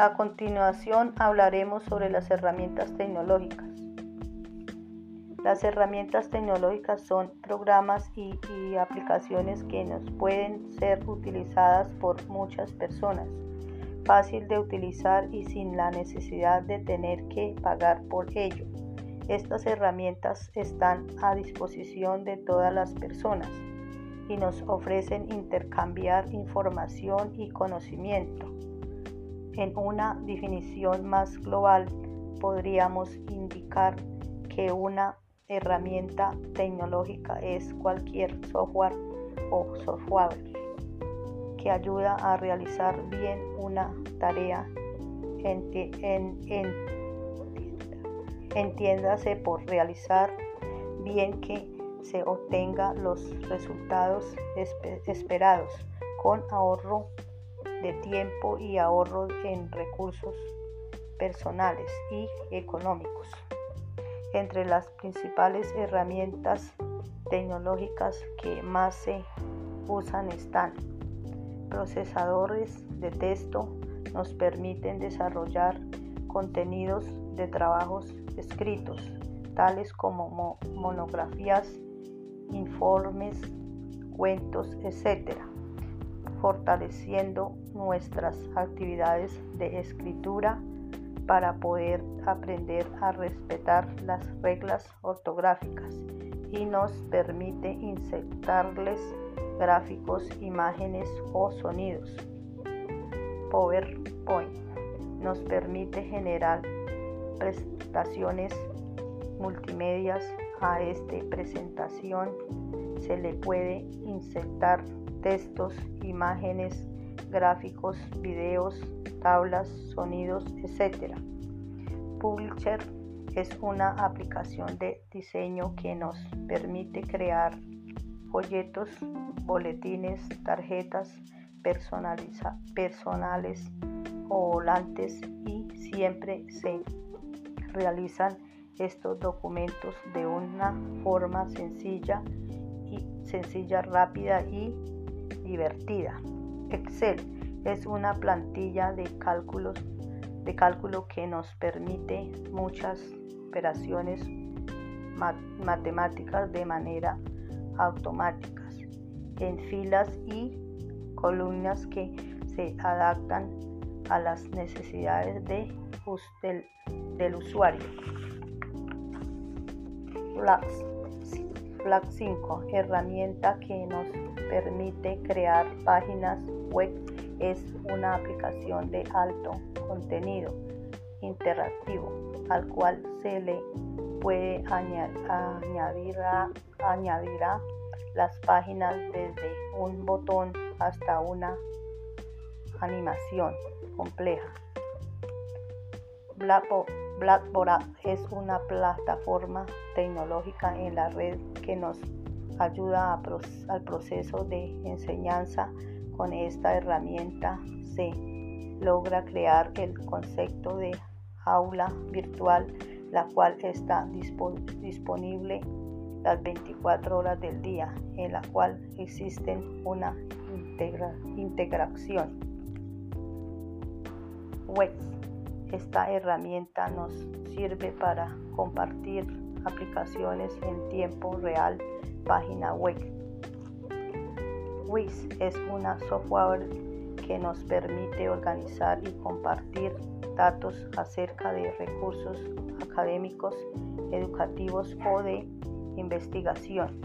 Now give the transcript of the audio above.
A continuación hablaremos sobre las herramientas tecnológicas. Las herramientas tecnológicas son programas y, aplicaciones que nos pueden ser utilizadas por muchas personas, fácil de utilizar y sin la necesidad de tener que pagar por ello. Estas herramientas están a disposición de todas las personas y nos ofrecen intercambiar información y conocimiento. En una definición más global podríamos indicar que una herramienta tecnológica es cualquier software o software que ayuda a realizar bien una tarea. entiéndase por realizar bien que se obtenga los resultados esperados con ahorro de tiempo y ahorro en recursos personales y económicos. Entre las principales herramientas tecnológicas que más se usan están procesadores de texto, nos permiten desarrollar contenidos de trabajos escritos, tales como monografías, informes, cuentos, etc., fortaleciendo nuestras actividades de escritura para poder aprender a respetar las reglas ortográficas y nos permite insertarles gráficos, imágenes o sonidos. PowerPoint nos permite generar presentaciones multimedias a esta presentación se le puede insertar textos, imágenes, gráficos, videos, tablas, sonidos, etc. Publisher es una aplicación de diseño que nos permite crear folletos, boletines, tarjetas personales o volantes y siempre se realizan estos documentos de una forma sencilla y sencilla, rápida y divertida. Excel es una plantilla de cálculos de cálculo que nos permite muchas operaciones matemáticas de manera automáticas en filas y columnas que se adaptan a las necesidades de, del, del usuario. Flash 5, herramienta que nos permite crear páginas web, es una aplicación de alto contenido interactivo al cual se le puede añadir, añadir las páginas desde un botón hasta una animación compleja. Blackboard es una plataforma tecnológica en la red que nos ayuda al proceso de enseñanza. Con esta herramienta se logra crear el concepto de aula virtual, la cual está disponible las 24 horas del día, en la cual existen una integración web esta herramienta nos sirve para compartir aplicaciones en tiempo real, página web. Wix es una software que nos permite organizar y compartir datos acerca de recursos académicos, educativos o de investigación.